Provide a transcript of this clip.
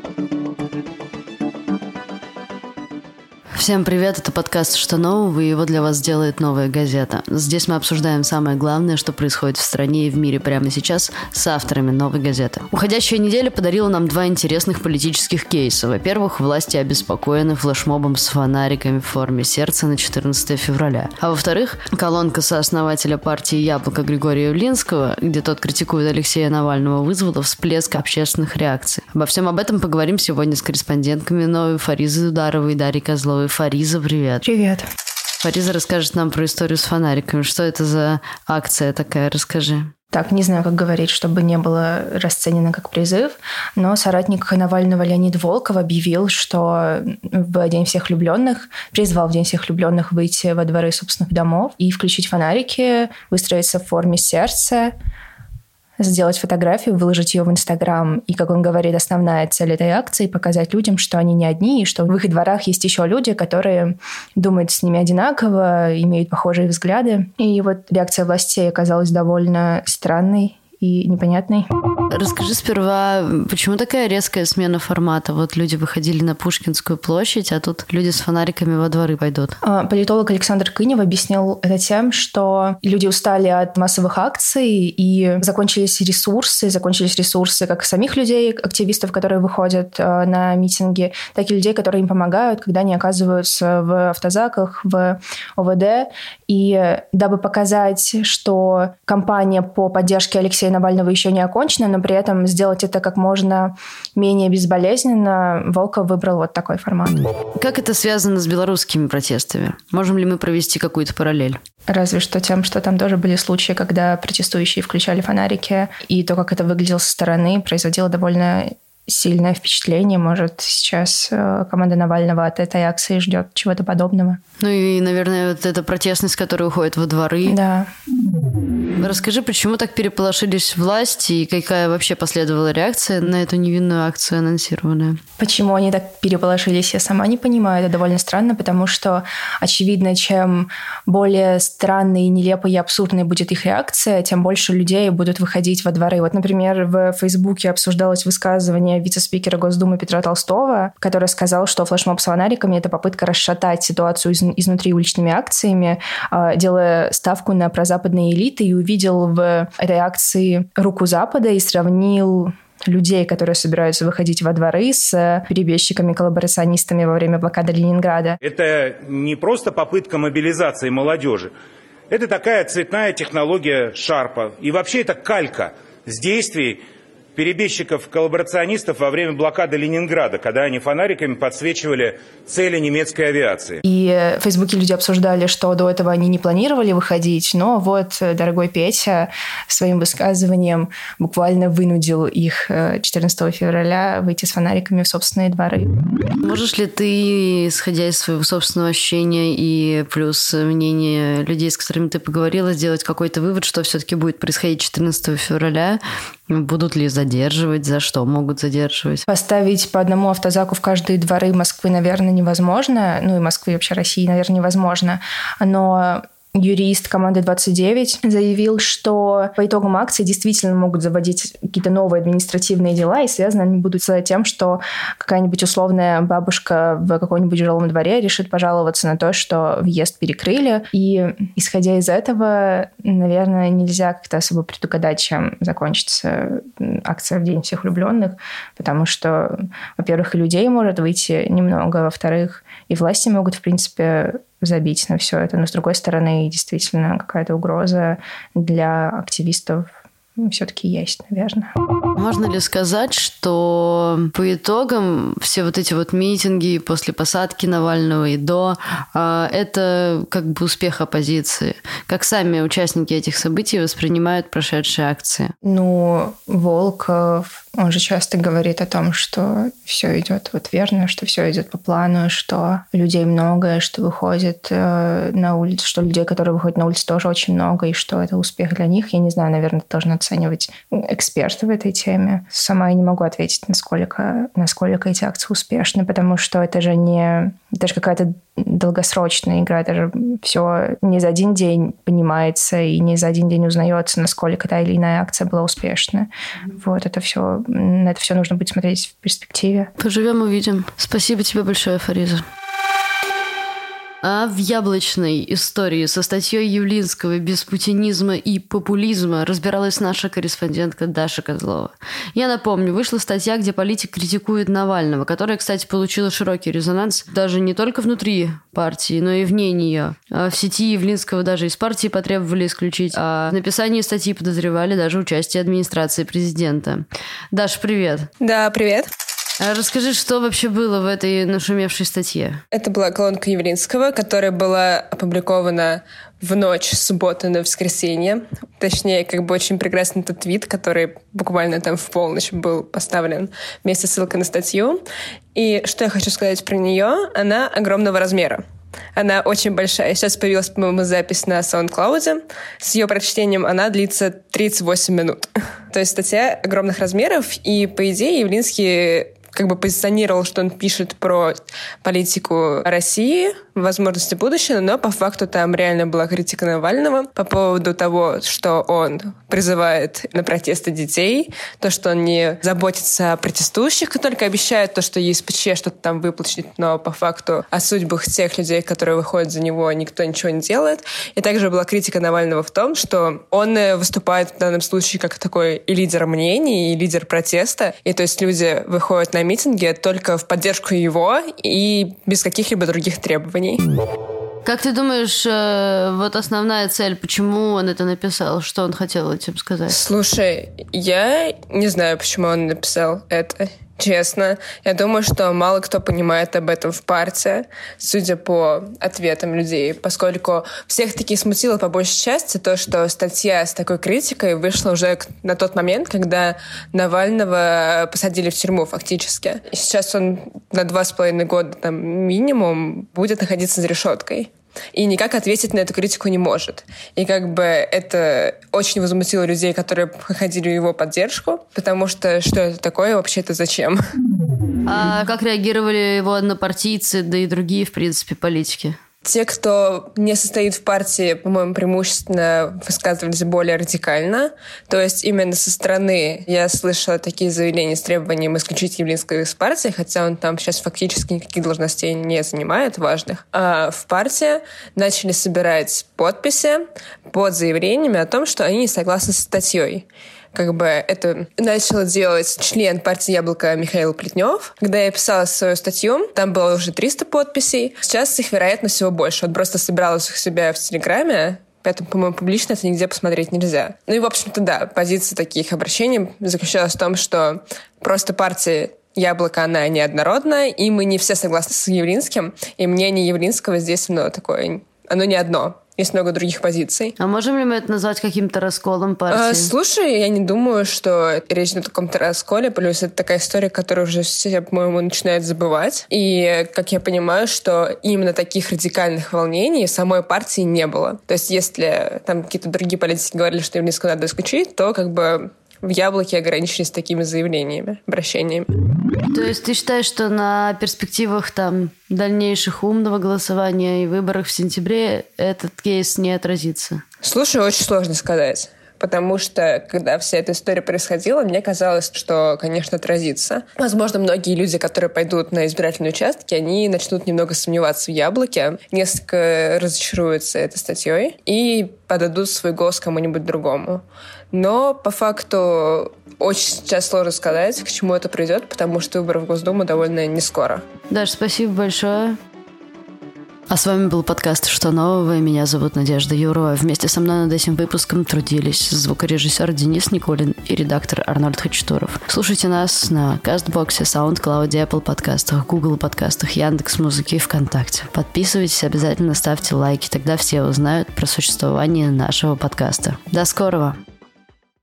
Thank you. Всем привет, это подкаст «Что нового?» и его для вас делает «Новая газета». Здесь мы обсуждаем самое главное, что происходит в стране и в мире прямо сейчас с авторами «Новой газеты». Уходящая неделя подарила нам два интересных политических кейса. Во-первых, власти обеспокоены флешмобом с фонариками в форме сердца на 14 февраля. А во-вторых, колонка сооснователя партии «Яблоко» Григория Явлинского, где тот критикует Алексея Навального, вызвала всплеск общественных реакций. Обо всем об этом поговорим сегодня с корреспондентками Новой Фаризой Ударовой и Дарьей Козловой. Фариза, привет. Привет. Фариза расскажет нам про историю с фонариками. Что это за акция такая? Расскажи. Так, не знаю, как говорить, чтобы не было расценено как призыв, но соратник Навального Леонид Волков объявил, что в День всех влюбленных, призвал в День всех влюбленных выйти во дворы собственных домов и включить фонарики, выстроиться в форме сердца, сделать фотографию, выложить ее в Инстаграм. И, как он говорит, основная цель этой акции — показать людям, что они не одни, и что в их дворах есть еще люди, которые думают с ними одинаково, имеют похожие взгляды. И вот реакция властей оказалась довольно странной и непонятной. Расскажи сперва, почему такая резкая смена формата? Вот люди выходили на Пушкинскую площадь, а тут люди с фонариками во дворы пойдут. А, политолог Александр Кынев объяснил это тем, что люди устали от массовых акций и закончились ресурсы, закончились ресурсы как самих людей, активистов, которые выходят а, на митинги, так и людей, которые им помогают, когда они оказываются в автозаках, в ОВД. И дабы показать, что кампания по поддержке Алексея Навального еще не окончена, но при этом сделать это как можно менее безболезненно, Волков выбрал вот такой формат. Как это связано с белорусскими протестами? Можем ли мы провести какую-то параллель? Разве что тем, что там тоже были случаи, когда протестующие включали фонарики, и то, как это выглядело со стороны, производило довольно сильное впечатление. Может, сейчас э, команда Навального от этой акции ждет чего-то подобного. Ну и, наверное, вот эта протестность, которая уходит во дворы. Да. Расскажи, почему так переполошились власти и какая вообще последовала реакция на эту невинную акцию анонсированную? Почему они так переполошились, я сама не понимаю. Это довольно странно, потому что, очевидно, чем более странной, нелепой и абсурдной будет их реакция, тем больше людей будут выходить во дворы. Вот, например, в Фейсбуке обсуждалось высказывание вице-спикера Госдумы Петра Толстого, который сказал, что флешмоб с фонариками — это попытка расшатать ситуацию изнутри уличными акциями, а, делая ставку на прозападные элиты и увидел в этой акции руку Запада и сравнил людей, которые собираются выходить во дворы с перебежчиками-коллаборационистами во время блокады Ленинграда. Это не просто попытка мобилизации молодежи. Это такая цветная технология Шарпа. И вообще это калька с действий перебежчиков-коллаборационистов во время блокады Ленинграда, когда они фонариками подсвечивали цели немецкой авиации. И в Фейсбуке люди обсуждали, что до этого они не планировали выходить, но вот дорогой Петя своим высказыванием буквально вынудил их 14 э, февраля выйти с фонариками в собственные дворы. Можешь ли ты, исходя из своего собственного ощущения и плюс мнения людей, с которыми ты поговорила, сделать какой-то вывод, что все-таки будет происходить 14 февраля Будут ли задерживать? За что могут задерживать? Поставить по одному автозаку в каждые дворы Москвы, наверное, невозможно. Ну и Москвы вообще России, наверное, невозможно. Но юрист команды 29 заявил, что по итогам акции действительно могут заводить какие-то новые административные дела, и связаны они будут с тем, что какая-нибудь условная бабушка в каком-нибудь жилом дворе решит пожаловаться на то, что въезд перекрыли. И исходя из этого, наверное, нельзя как-то особо предугадать, чем закончится акция в День всех влюбленных, потому что, во-первых, и людей может выйти немного, во-вторых, и власти могут, в принципе, забить на все это. Но с другой стороны, действительно какая-то угроза для активистов все-таки есть, наверное. Можно ли сказать, что по итогам все вот эти вот митинги после посадки Навального и до, а, это как бы успех оппозиции? Как сами участники этих событий воспринимают прошедшие акции? Ну, Волков, он же часто говорит о том, что все идет вот верно, что все идет по плану, что людей много, что выходит э, на улицу, что людей, которые выходят на улицу, тоже очень много, и что это успех для них. Я не знаю, наверное, должен оценивать эксперты в этой теме. Сама я не могу ответить, насколько, насколько эти акции успешны, потому что это же не Это же какая-то долгосрочная игра, это же все не за один день понимается и не за один день узнается, насколько та или иная акция была успешна. Вот это все, на это все нужно будет смотреть в перспективе. Поживем, увидим. Спасибо тебе большое, Фариза. А в яблочной истории со статьей Явлинского «Без путинизма и популизма» разбиралась наша корреспондентка Даша Козлова. Я напомню, вышла статья, где политик критикует Навального, которая, кстати, получила широкий резонанс даже не только внутри партии, но и вне нее. А в сети Явлинского даже из партии потребовали исключить, а в написании статьи подозревали даже участие администрации президента. Даша, привет. Да, привет. А расскажи, что вообще было в этой нашумевшей статье? Это была колонка Явлинского, которая была опубликована в ночь с субботы на воскресенье. Точнее, как бы очень прекрасный тот твит, который буквально там в полночь был поставлен вместе с ссылкой на статью. И что я хочу сказать про нее, она огромного размера. Она очень большая. Сейчас появилась, по-моему, запись на SoundCloud. С ее прочтением она длится 38 минут. То есть статья огромных размеров, и, по идее, Явлинский как бы позиционировал, что он пишет про политику России, возможности будущего, но по факту там реально была критика Навального по поводу того, что он призывает на протесты детей, то, что он не заботится о протестующих, только обещает то, что ЕСПЧ что-то там выплачет, но по факту о судьбах тех людей, которые выходят за него, никто ничего не делает. И также была критика Навального в том, что он э, выступает в данном случае как такой и лидер мнений, и лидер протеста. И то есть люди выходят на митинги только в поддержку его и без каких-либо других требований. Как ты думаешь, э, вот основная цель, почему он это написал, что он хотел этим сказать? Слушай, я не знаю, почему он написал это. Честно, я думаю, что мало кто понимает об этом в партии, судя по ответам людей, поскольку всех таки смутило по большей части то, что статья с такой критикой вышла уже на тот момент, когда Навального посадили в тюрьму фактически. И сейчас он на два с половиной года там минимум будет находиться за решеткой и никак ответить на эту критику не может. И как бы это очень возмутило людей, которые ходили в его поддержку, потому что что это такое, вообще это зачем? А как реагировали его однопартийцы, да и другие, в принципе, политики? Те, кто не состоит в партии, по-моему, преимущественно высказывались более радикально. То есть именно со стороны я слышала такие заявления с требованием исключить Явлинского из партии, хотя он там сейчас фактически никаких должностей не занимает важных. А в партии начали собирать подписи под заявлениями о том, что они не согласны с статьей как бы это начал делать член партии «Яблоко» Михаил Плетнев. Когда я писала свою статью, там было уже 300 подписей. Сейчас их, вероятно, всего больше. Он просто собирал их себя в Телеграме, Поэтому, по-моему, публично это нигде посмотреть нельзя. Ну и, в общем-то, да, позиция таких обращений заключалась в том, что просто партия Яблоко, она неоднородная, и мы не все согласны с Явлинским, и мнение Явлинского здесь, оно такое, оно не одно. Есть много других позиций. А можем ли мы это назвать каким-то расколом партии? А, слушай, я не думаю, что речь идет о каком-то расколе. Плюс это такая история, которую уже все, по-моему, начинают забывать. И, как я понимаю, что именно таких радикальных волнений самой партии не было. То есть, если там какие-то другие политики говорили, что Явлинского надо исключить, то как бы в яблоке ограничились такими заявлениями, обращениями. То есть ты считаешь, что на перспективах там дальнейших умного голосования и выборах в сентябре этот кейс не отразится? Слушай, очень сложно сказать потому что, когда вся эта история происходила, мне казалось, что, конечно, отразится. Возможно, многие люди, которые пойдут на избирательные участки, они начнут немного сомневаться в яблоке, несколько разочаруются этой статьей и подадут свой голос кому-нибудь другому. Но по факту очень сейчас сложно сказать, к чему это придет, потому что выборы в Госдуму довольно не скоро. Даш, спасибо большое. А с вами был подкаст «Что нового?» Меня зовут Надежда Юрова. Вместе со мной над этим выпуском трудились звукорежиссер Денис Николин и редактор Арнольд Хачатуров. Слушайте нас на Кастбоксе, SoundCloud, Apple подкастах, Google подкастах, Яндекс Музыки и ВКонтакте. Подписывайтесь, обязательно ставьте лайки, тогда все узнают про существование нашего подкаста. До скорого!